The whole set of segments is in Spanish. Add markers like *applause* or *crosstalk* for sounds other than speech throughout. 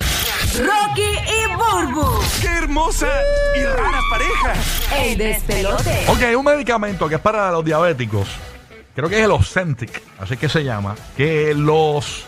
Rocky y Burbu. ¡Qué hermosa y rara pareja! El despelote. Ok, hay un medicamento que es para los diabéticos. Creo que es el Ozempic, así que se llama. Que los.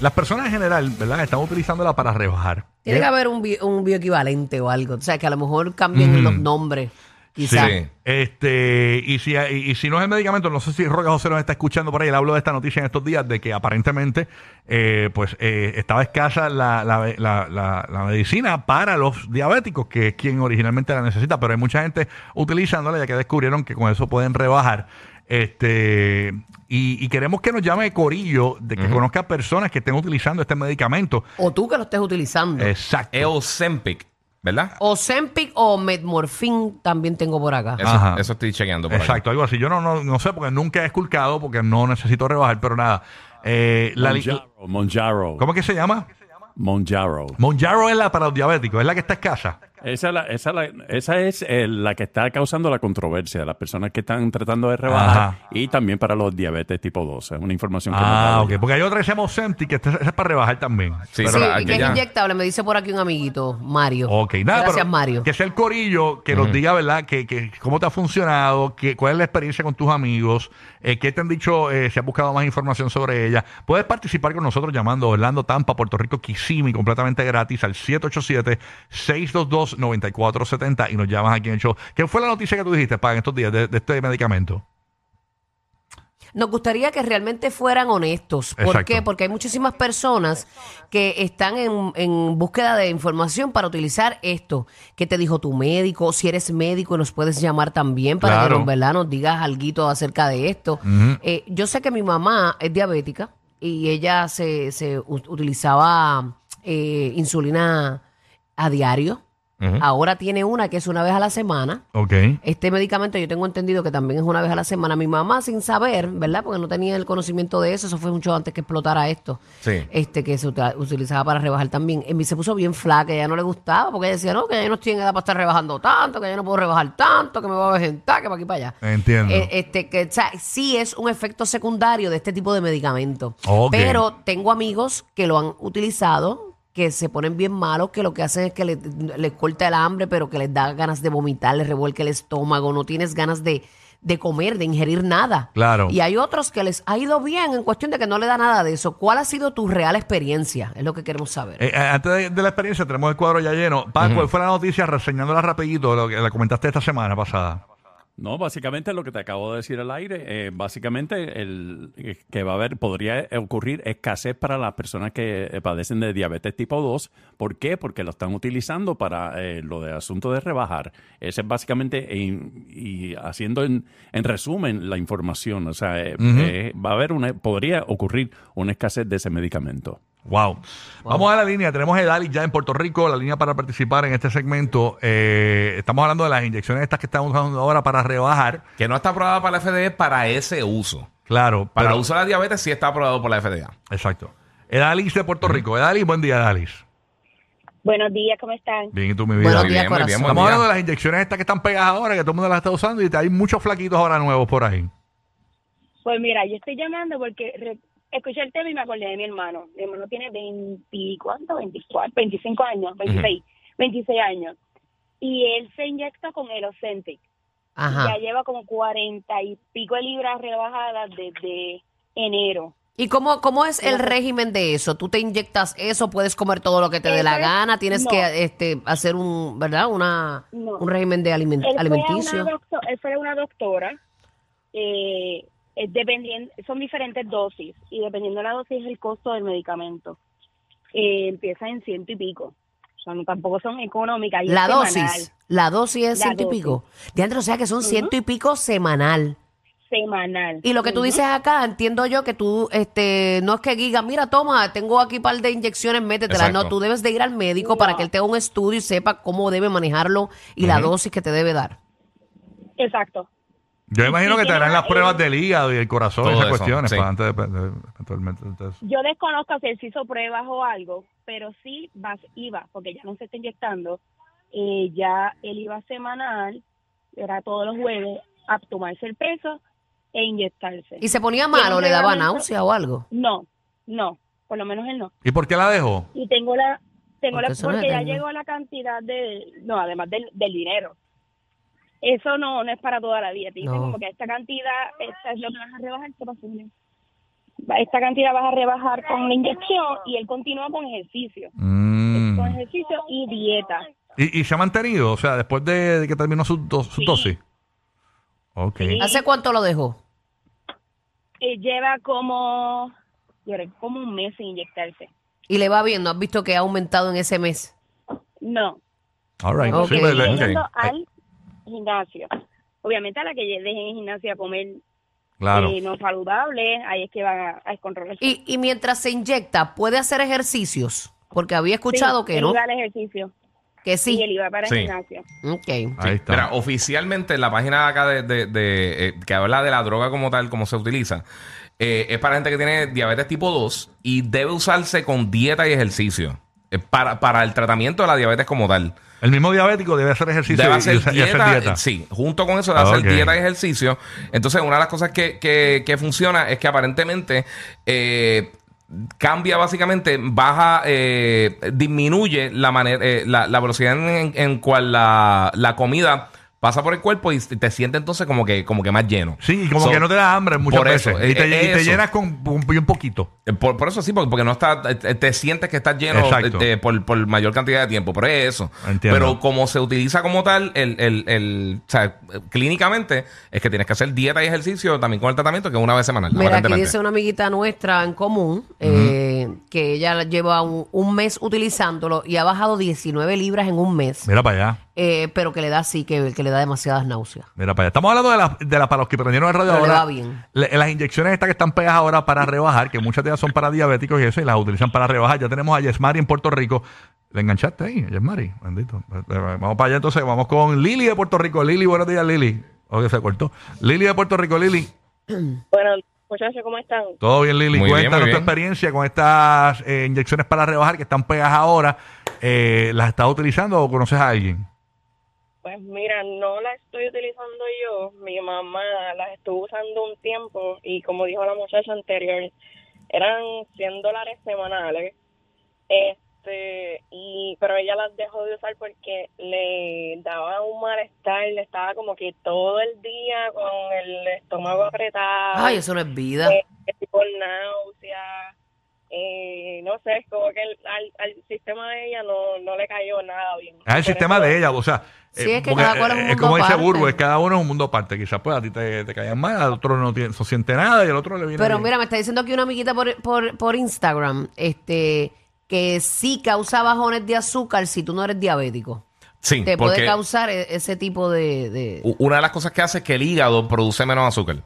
Las personas en general, ¿verdad? Están utilizándola para rebajar. Tiene que haber un, bi- un bioequivalente o algo. O sea, que a lo mejor cambien los nombres. Quizás. Sí. Este, y si, y, y si no es el medicamento, no sé si Roque José nos está escuchando por ahí. Él habló de esta noticia en estos días de que aparentemente, eh, pues, eh, estaba escasa la, la, la, la- la medicina para los diabéticos, que es quien originalmente la necesita. Pero hay mucha gente utilizándola ya que descubrieron que con eso pueden rebajar. Este, y, y queremos que nos llame Corillo de que conozca personas que estén utilizando este medicamento. O tú que lo estés utilizando. Exacto. Eosempic, ¿verdad? O Zempic o Metmorphin también tengo por acá. Eso, Ajá. eso estoy chequeando por ahí. Exacto, algo así. Yo no, no, no sé porque nunca he esculcado, porque no necesito rebajar, pero nada. Eh, la li- Monjaro, Monjaro. ¿Cómo es que se llama? Monjaro. Monjaro es la para los diabéticos, es la que está escasa. Esa, es la- esa, la- esa es eh, la que está causando la controversia de las personas que están tratando de rebajar Ajá. y también para los diabetes tipo 2. Es una información que Ah, ok. Porque hay otra que se llama Ozempic, que esta- esa es para rebajar también. Sí, Pero Sí, la- que es aquella- inyectable, me dice por aquí un amiguito, Mario. Ok, nada, Gracias, pero Mario. que sea el corillo que nos diga, ¿verdad? Que, que cómo te ha funcionado, que, cuál es la experiencia con tus amigos, eh, qué te han dicho, eh, si has buscado más información sobre ella. Puedes participar con nosotros llamando a Orlando, Tampa, Puerto Rico, Kissimmee, completamente gratis al 787-622-9470 y nos llamas aquí en el show. ¿Qué fue la noticia que tú dijiste, para estos días de, de este medicamento? Nos gustaría que realmente fueran honestos. ¿Por Exacto. qué? Porque hay muchísimas personas que están en, en búsqueda de información para utilizar esto. ¿Qué te dijo tu médico? Si eres médico, nos puedes llamar también para Claro. que nos, ¿verdad? nos digas algo acerca de esto. Eh, yo sé que mi mamá es diabética y ella se, se utilizaba eh, insulina a diario. Ahora tiene una que es una vez a la semana. Ok. Este medicamento yo tengo entendido que también es una vez a la semana. Mi mamá sin saber, ¿verdad? Porque no tenía el conocimiento de eso, eso fue mucho antes que explotara esto. Sí. Este que se uta- utilizaba para rebajar también. En mí se puso bien flaca, ella no le gustaba porque ella decía, no, que yo no estoy en edad para estar rebajando tanto, que yo no puedo rebajar tanto, que me voy a vegetar, que para aquí para allá. Entiendo. Eh, este, que, o sea, sí es un efecto secundario de este tipo de medicamento. Ok. Pero tengo amigos que lo han utilizado, que se ponen bien malos, que lo que hacen es que les, les corta el hambre, pero que les da ganas de vomitar, les revuelque el estómago, no tienes ganas de, de comer, de ingerir nada. Claro. Y hay otros que les ha ido bien en cuestión de que no le da nada de eso. ¿Cuál ha sido tu real experiencia? Es lo que queremos saber. Eh, eh, antes de, de la experiencia, tenemos el cuadro ya lleno. Paco, ¿cuál fue la noticia reseñándola rapidito, lo que la comentaste esta semana pasada? No, básicamente lo que te acabo de decir al aire, eh, básicamente el eh, que va a haber, podría ocurrir escasez para las personas que eh, padecen de diabetes tipo 2. ¿Por qué? Porque lo están utilizando para eh, lo de asunto de rebajar. Ese es básicamente, y, haciendo en, en resumen la información, o sea, eh, eh, va a haber una, podría ocurrir una escasez de ese medicamento. Wow. Vamos a la línea. Tenemos a Edali ya en Puerto Rico, la línea para participar en este segmento. Eh, estamos hablando de las inyecciones estas que estamos usando ahora para rebajar. Que no está aprobada para la FDA para ese uso. Claro. Para pero- el uso de la diabetes sí está aprobado por la FDA. Exacto. Edalis de Puerto Rico. Edalis, buen día, Edalis. Buenos días, ¿cómo están? Bien, ¿y tú, mi vida? Buenos Muy días, bien, muy bien, corazón. buen Estamos día. hablando de las inyecciones estas que están pegadas ahora, que todo el mundo las está usando y hay muchos flaquitos ahora nuevos por ahí. Pues mira, yo estoy llamando porque escuché el tema y me acordé de mi hermano. Mi hermano tiene 20, ¿cuánto? 24, 25 años, 26, 26 años. Y él se inyecta con el Ozempic. Ajá. Ya lleva como 40 y pico de libras rebajadas desde enero. ¿Y cómo, cómo es el régimen de eso? ¿Tú te inyectas eso? ¿Puedes comer todo lo que te dé la gana? ¿Tienes no. que este, hacer un, ¿verdad? Una, No. un régimen de aliment- Él fue, alimenticio? una él fue una doctora. Eh, dependiendo, son diferentes dosis y dependiendo de la dosis es el costo del medicamento. Eh, empieza en ciento y pico. O sea, no, tampoco son económicas. La semanal. dosis. La dosis es La ciento y pico. Diandro, o sea que son ciento y pico semanal. semanal. Y lo que tú dices acá, entiendo yo que tú, este, no es que diga, mira, toma, tengo aquí un par de inyecciones, métetelas. No, tú debes de ir al médico para que él te haga un estudio y sepa cómo debe manejarlo y la dosis que te debe dar. Exacto. Yo imagino sí que te harán las la- pruebas del hígado y el corazón y esas eso, cuestiones sí. para antes de, de- eventualmente, entonces. Yo desconozco si él se hizo pruebas o algo, pero sí vas, iba, porque ya no se está inyectando. eh, ya él iba semanal, era todos los jueves, a tomarse el peso e inyectarse. ¿Y se ponía malo, le daba náusea o algo? No, no, por lo menos él no. ¿Y por qué la dejó? Y tengo la, tengo Porque la, porque ya llegó la cantidad de, no, además del, del dinero. Eso no, no es para toda la vida. Te dicen No. como que esta cantidad, esta es lo que vas a rebajar, ¿qué pasó, Esta cantidad vas a rebajar con la inyección y él continúa con ejercicio. Mm. Con ejercicio y dieta. ¿Y, y se ha mantenido? O sea, después de, de que terminó su, do- su Sí. dosis. Ok. Sí. ¿Hace cuánto lo dejó? Eh, lleva como, como un mes sin inyectarse. Y le va bien, ¿no has visto que ha aumentado en ese mes? No, All right. Ok. Sí, pues, le- Estoy yendo ok. al gimnasio. Obviamente a la que dejen en el gimnasio a comer claro. eh, no saludable, ahí es que van a, a. Y, y mientras se inyecta, ¿puede hacer ejercicios? Porque había escuchado Sí, que no, iba al ejercicio. que Sí. sí. él iba para el Sí. gimnasio. Ok. Ahí está. Mira, oficialmente en la página de acá de, de- de, eh, que habla de la droga como tal, cómo se utiliza, eh, es para gente que tiene diabetes tipo 2 y debe usarse con dieta y ejercicio. Eh, para, para el tratamiento de la diabetes como tal. el mismo diabético debe hacer ejercicio Debe y, hacer y hacer dieta, dieta. Sí, junto con eso debe Ah, hacer dieta y ejercicio. Entonces, una de las cosas que, que- que funciona es que aparentemente eh, cambia básicamente, baja, eh, disminuye la, manera, eh, la, la velocidad en, en- en cual la, la comida pasa por el cuerpo y te siente entonces como que, como que más lleno. Sí, y como So, que no te da hambre muchas por eso, veces. y, te, eh, y te llenas con, con bien poquito. Eh, Por, por eso sí, porque, porque no está, eh, te sientes que estás lleno Exacto. eh, por, por mayor cantidad de tiempo, pero es eso. Entiendo. Pero como se utiliza como tal, el, el, el, o sea, clínicamente, es que tienes que hacer dieta y ejercicio también con el tratamiento, que es una vez semanal. Mira, aquí dice una amiguita nuestra en común eh, que ella lleva un, un mes utilizándolo y ha bajado 19 libras en un mes, Mira para allá. Eh, pero que le da sí, que, que le da demasiadas náuseas. Mira para allá. Estamos hablando de las de la, para los que prendieron el radio Pero le ahora. va bien. le- las inyecciones estas que están pegadas ahora para rebajar, que muchas de ellas son para diabéticos y eso, y las utilizan para rebajar. Ya tenemos a Yesmari en Puerto Rico. ¿Le enganchaste ahí, Yesmari? Bendito. Eh, eh, Vamos para allá entonces. Vamos con Lili de Puerto Rico. Lili, buenos días, Lili. Oye, se cortó. Lili de Puerto Rico, Lili. *clears throat* Bueno, muchachos, ¿cómo están? Todo bien, Lili. Muy bien, Cuéntanos muy tu bien. experiencia con estas eh, inyecciones para rebajar que están pegadas ahora. Eh, ¿Las estás utilizando o conoces a alguien? Pues mira, no la estoy utilizando yo. Mi mamá las estuvo usando un tiempo y como dijo la muchacha anterior, eran 100 dólares semanales. Este, y pero ella las dejó de usar porque le daba un malestar, le estaba como que todo el día con el estómago apretado. Ay, eso no es vida. eh, tipo náusea, eh, no sé, es como que el- al, al sistema de ella no, no le cayó nada bien. Es el Por sistema eso- de ella, o sea. Sí, es que porque, cada cual es un mundo como dice. Burbo, es cada uno es un mundo aparte. Quizás pues a ti te, te caían mal, al otro no, tiene, no siente nada y al otro le viene Pero bien. mira, me está diciendo aquí una amiguita por, por, por Instagram este, que sí causa bajones de azúcar si tú no eres diabético. Sí, Te puede causar e- ese tipo de... una de las cosas que hace es que el hígado produce menos azúcar.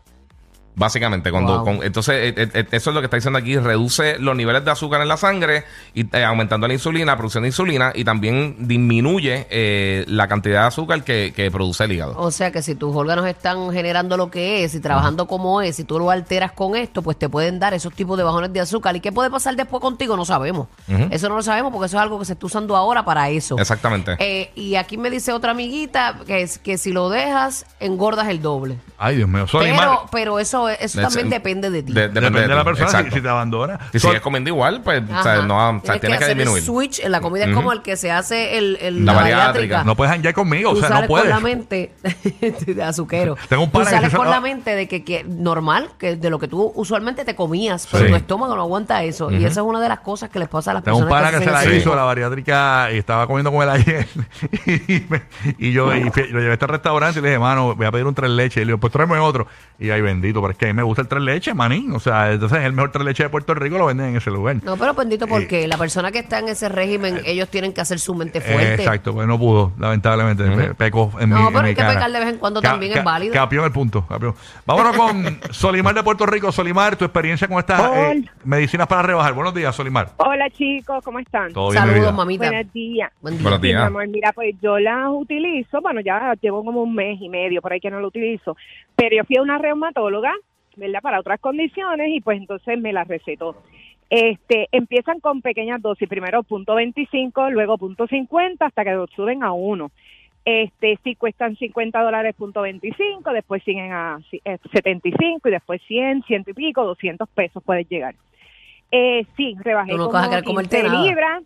Básicamente, cuando Wow. con- entonces eh, eh, eh, eso es lo que está diciendo aquí, reduce los niveles de azúcar en la sangre y eh, aumentando la insulina, producción de insulina y también disminuye eh, la cantidad de azúcar que, que produce el hígado. O sea que si tus órganos están generando lo que es y trabajando como es, y tú lo alteras con esto, pues te pueden dar esos tipos de bajones de azúcar. ¿Y qué puede pasar después contigo? No sabemos. Eso no lo sabemos porque eso es algo que se está usando ahora para eso. Exactamente. Eh, y aquí me dice otra amiguita que, es, que si lo dejas, engordas el doble. Ay, Dios mío. Son Pero, pero eso, eso Es- también depende de ti. de- Depende de, la ti, persona si, exacto. si te abandona. Si Son- sigues comiendo igual, pues o sea, no, o sea, Tienes tienes que, hacer el disminuir. switch. En la comida es como el que se hace el, el- La la, bariátrica. bariátrica. no puedes hangar conmigo, o sea, sales no puedes. con la mente *laughs* de azuquero. *laughs* Tengo un Tú que sales se- con la mente de que, que normal, que de lo que tú usualmente te comías, pero Sí. tu estómago no aguanta eso. Y esa es una de las cosas que les pasa a las Tengo un personas pana que se la hizo, la bariátrica, y estaba comiendo con él ayer. *laughs* y, me- y yo y lo llevé a este restaurante y le dije, mano, voy a pedir un tres leches. Y le digo, pues tráeme otro. Y ay, bendito, pero es que a mí me gusta el tres leche, manín. O sea, entonces el mejor tres leche de Puerto Rico lo venden en ese lugar. No, pero bendito Eh, porque la persona que está en ese régimen, ellos tienen que hacer su mente fuerte. Eh, exacto, pues no pudo, lamentablemente. Pe- Peco en No, mi, en pero hay que cara. pecar de vez en cuando también es válido. Capión el punto. capión. Vámonos con *laughs* Solimar de Puerto Rico. Solimar, tu experiencia con estas eh, medicinas para rebajar. Buenos días, Solimar. Hola chicos, ¿cómo están? Todo bien, Saludos, mamita. Buenos días. Buen día. Buenos Sí, mi días. amor, mira, pues yo las utilizo, bueno, ya llevo como un mes y medio por ahí que no lo utilizo, pero yo fui a una reumatóloga, ¿verdad? Para otras condiciones y pues entonces me las recetó. Este, empiezan con pequeñas dosis, primero punto 25, luego punto 50, hasta que lo suben a 1. Este, si cuestan 50 dólares punto 25, después siguen a ci- eh, 75 y después 100, 100 y pico, 200 pesos puedes llegar. Eh, sí, rebajé no como comerte 15 nada. libras.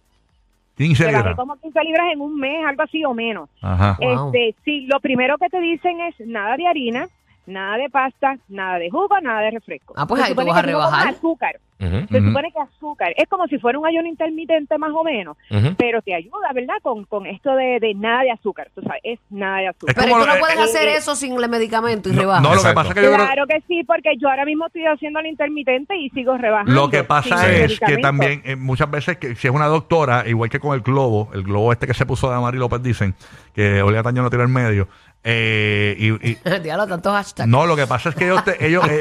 15 Rebajé libras. como 15 libras en un mes, algo así o menos. Ajá. Wow. Este, sí, lo primero que te dicen es nada de harina, nada de pasta, nada de jugo, nada de refresco. Ah, pues Se ahí tú supone vas a que no comas rebajar. azúcar. Ujú, Se Ujú. supone que azúcar es como si fuera un ayuno intermitente más o menos, pero te ayuda, ¿verdad? Con, con esto de, de nada de azúcar. Tú sabes, es nada de azúcar. Es Pero tú no lo- puedes eh, hacer eh, eso sin el medicamento y No, rebajar. no, lo que pasa es que yo creo- Claro que sí, porque yo ahora mismo estoy haciendo el intermitente y sigo rebajando. Lo que pasa es que también eh, muchas veces que si es una doctora, igual que con el globo, el globo este que se puso de Amari López dicen, que Olga Taño no tira en medio, eh, y, y- *laughs* Diablo, tantos hashtags. no, lo que pasa es que ellos, te- *laughs* ellos eh,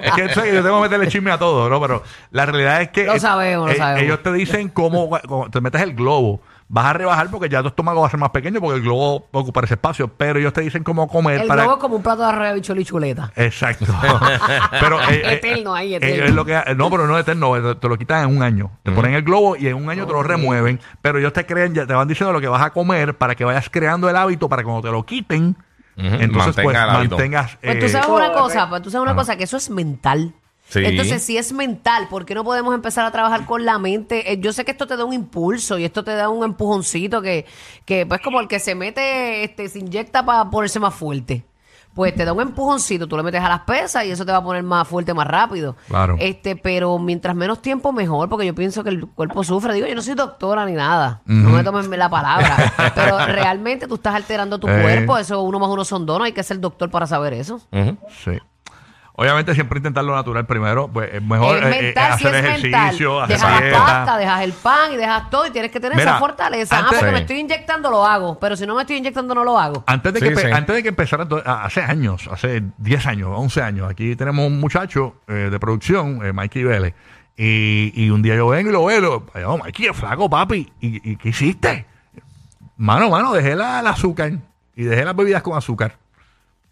es que yo tengo que meterle chisme a todo, ¿no? Pero la realidad es que Lo sabemos, lo eh, sabemos. ellos te dicen cómo, cómo te metes el globo. Vas a rebajar porque ya tu estómago va a ser más pequeño porque el globo va a ocupar ese espacio, pero ellos te dicen cómo comer El para globo es como un plato de arroz, bichuelo y chuleta. Exacto. *laughs* pero eh, eh, Eterno ahí, eh, eterno. es lo que, no, pero no es eterno, te, lo quitan en un año. Te ponen el globo y en un año te lo remueven, pero ellos te creen, ya te van diciendo lo que vas a comer para que vayas creando el hábito para cuando te lo quiten, entonces mantenga pues mantengas Pues tú eh, sabes una cosa, pues tú sabes una cosa, que eso es mental. Sí. Entonces, si es mental, ¿por qué no podemos empezar a trabajar con la mente? Eh, yo sé que esto te da un impulso y esto te da un empujoncito que, que pues como el que se mete, este, se inyecta para ponerse más fuerte. Pues te da un empujoncito, tú le metes a las pesas y eso te va a poner más fuerte más rápido. Claro. Este, pero mientras menos tiempo mejor, porque yo pienso que el cuerpo sufre. Digo, yo no soy doctora ni nada. No me tomen la palabra. *laughs* pero realmente tú estás alterando tu Eh. cuerpo. Eso uno más uno son dos. No hay que ser doctor para saber eso. Sí. Obviamente siempre intentar lo natural primero, pues es mejor es eh, eh, mental, si hacer es ejercicio, mental. hacer Dejas la dieta. pasta, dejas el pan y dejas todo y tienes que tener Mira, esa fortaleza. ah, porque me estoy inyectando, lo hago. Pero si no me estoy inyectando, no lo hago. Antes de, Sí, que, sí. antes de que empezara, to- a- hace años, hace 10 años, 11 años, aquí tenemos un muchacho eh, de producción, eh, Mikey Vélez, y, y un día yo vengo y lo veo, y lo, "Ay, oh, Mikey, es flaco, papi, ¿Y, y qué hiciste? Mano, mano, dejé la, el azúcar y dejé las bebidas con azúcar.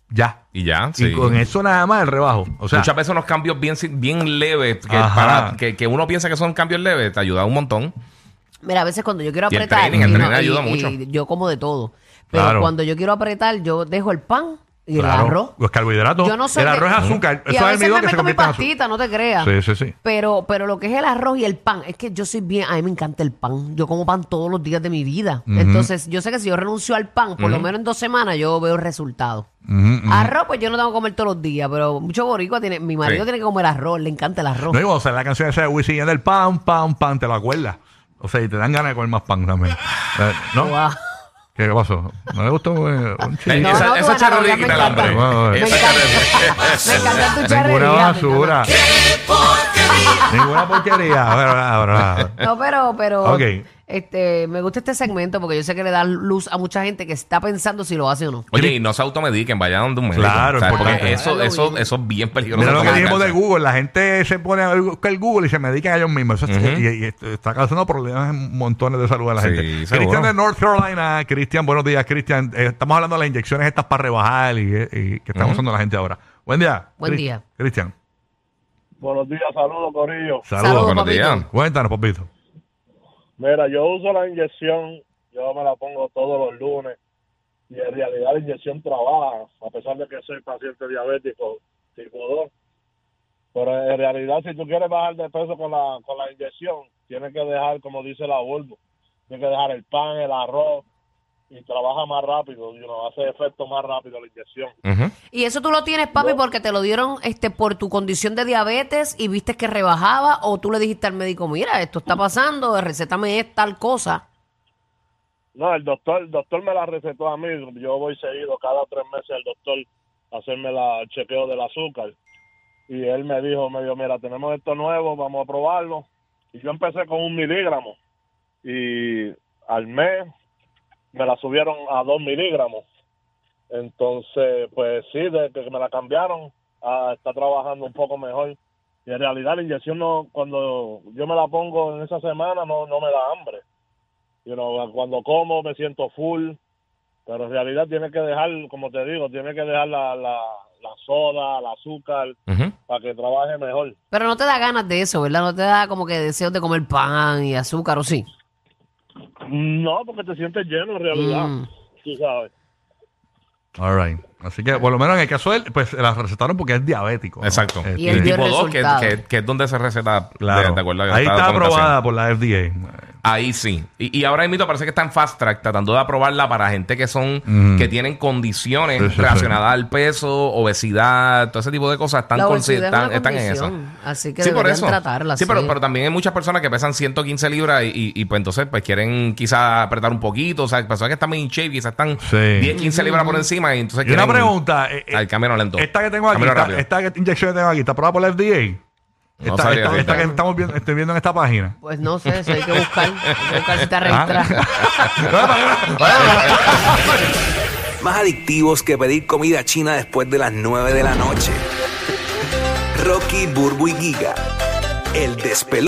Ya. Y ya, Y sí. con eso nada más el rebajo. O sea, Muchas veces unos cambios bien, bien leves, que, Ajá. para, que, que uno piensa que son cambios leves, te ayuda un montón. Mira, a veces cuando yo quiero Y el apretar. training, el y training ayuda mucho. y yo como de todo. Pero Claro. cuando yo quiero apretar, yo dejo el pan y claro, el arroz. los carbohidratos. Yo no soy el de- arroz es azúcar. Y Eso a es el veces almidón me que se meto mi convierte en azúcar. pastita, no te creas. Sí, sí, sí. Pero, pero lo que es el arroz y el pan, es que yo soy bien, a mí me encanta el pan. Yo como pan todos los días de mi vida. Entonces, yo sé que si yo renuncio al pan, por lo menos en dos semanas, yo veo resultados. Arroz, pues yo no tengo que comer todos los días, pero mucho boricua tiene, mi marido Sí. tiene que comer arroz, le encanta el arroz. No, y cuando sale la canción esa de Wisin y Yandel, pan, pan, pan, te lo acuerdas. O sea, y te dan ganas de comer más pan también. Eh, ¿No? ¿Qué pasó? ¿No le gustó eh, un chilito? No, esa no, esa charrería quita el hambre. Bueno, Me Esa encanta, charrería- me encanta tu charrería. Ninguna basura. Ninguna porquería. Bueno, nada. No, pero, pero Ok. Este, me gusta este segmento porque yo sé que le da luz a mucha gente que está pensando si lo hace o no. Oye, y no se automediquen, vayan donde un médico. Claro, ¿sabes? Porque importante. eso, eso, eso es bien peligroso. Mira lo que dijimos de. Google. La gente se pone a buscar el Google y se medican a ellos mismos. Eso es- y, está causando problemas en montones de salud a la Sí, gente. Cristian de North Carolina. Cristian, buenos días, Cristian. Eh, estamos hablando de las inyecciones estas para rebajar y, y que están Ujú. usando la gente ahora. Buen día. Buen día. Cristian. Buenos días, saludos, Corillo. Saludos. Saludos, buenos días. Cuéntanos, papito. Mira, yo uso la inyección, yo me la pongo todos los lunes y en realidad la inyección trabaja, a pesar de que soy paciente diabético tipo 2. Pero en realidad, si tú quieres bajar de peso con la, con la inyección, tienes que dejar, como dice la Volvo, tienes que dejar el pan, el arroz y trabaja más rápido, y uno hace efecto más rápido la inyección. Y eso tú lo tienes, papi, porque te lo dieron este por tu condición de diabetes y viste que rebajaba o tú le dijiste al médico, mira, esto está pasando, recétame es tal cosa. No, el doctor, el doctor me la recetó a mí. Yo voy seguido cada tres meses al doctor a hacerme la, el chequeo del azúcar. y él me dijo, me dijo, mira, tenemos esto nuevo, vamos a probarlo. Y yo empecé con un miligramo y al mes me la subieron a dos miligramos. Entonces, pues sí, desde que me la cambiaron, ah, está trabajando un poco mejor. Y en realidad la inyección no, cuando yo me la pongo en esa semana no, no me da hambre. You know, cuando como me siento full, pero en realidad tiene que dejar, como te digo, tiene que dejar la, la, la soda, el azúcar, para que trabaje mejor. Pero no te da ganas de eso, ¿verdad? No te da como que deseos de comer pan y azúcar, ¿o sí? No, porque te sientes lleno en realidad, Mm. tú sabes. All right. Así que, por lo menos en el caso de él, pues la recetaron porque es diabético. ¿no? Exacto. Este, Y él dio tipo 2, que, resultado. que- que es donde se receta claro. de, de acuerdo a Ahí esta está documentación. aprobada por la FDA. Ahí sí. Y, y ahora mismo parece que está en fast track tratando de aprobarla para gente que son, que tienen condiciones Sí, sí, sí. relacionadas al peso, obesidad, todo ese tipo de cosas. Están, obesidad es están, están en eso. Así que Sí, por eso. tratarla. Sí, pero, pero también hay muchas personas que pesan 115 libras y, y, y, pues entonces pues quieren quizás apretar un poquito. O sea, personas que están muy in shape, quizás están Sí. 10, 15 libras por encima y entonces Y una quieren pregunta. eh, eh, al camino lento. esta que tengo aquí, esta, esta inyección que tengo aquí, ¿está aprobada por la FDA? No esta, sabría esta- decirte. esta que estamos viendo, estoy viendo en esta página. Pues no sé, eso hay que buscar. *laughs* Hay que buscar si está Ah. registrada. *laughs* Más adictivos que pedir comida china después de las 9 de la noche. Rocky, Burbu y Giga. El despelote.